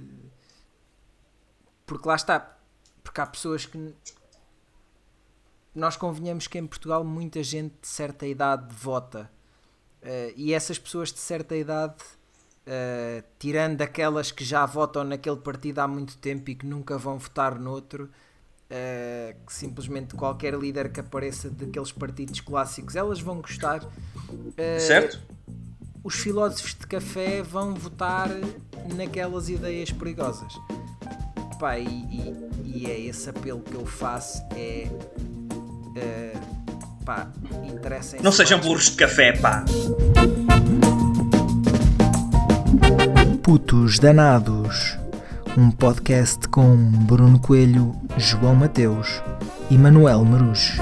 porque lá está porque há pessoas que nós convenhamos que em Portugal muita gente de certa idade vota Eh, e essas pessoas de certa idade eh, tirando aquelas que já votam naquele partido há muito tempo e que nunca vão votar noutro eh, que simplesmente qualquer líder que apareça daqueles partidos clássicos elas vão gostar Eh, Certo? os filósofos de café vão votar naquelas ideias perigosas. Pá, e, e- e é esse apelo que eu faço é pá, interessem Não sejam burros de café, pá. Putos Danados, um podcast com Bruno Coelho, João Mateus e Manuel Marujo.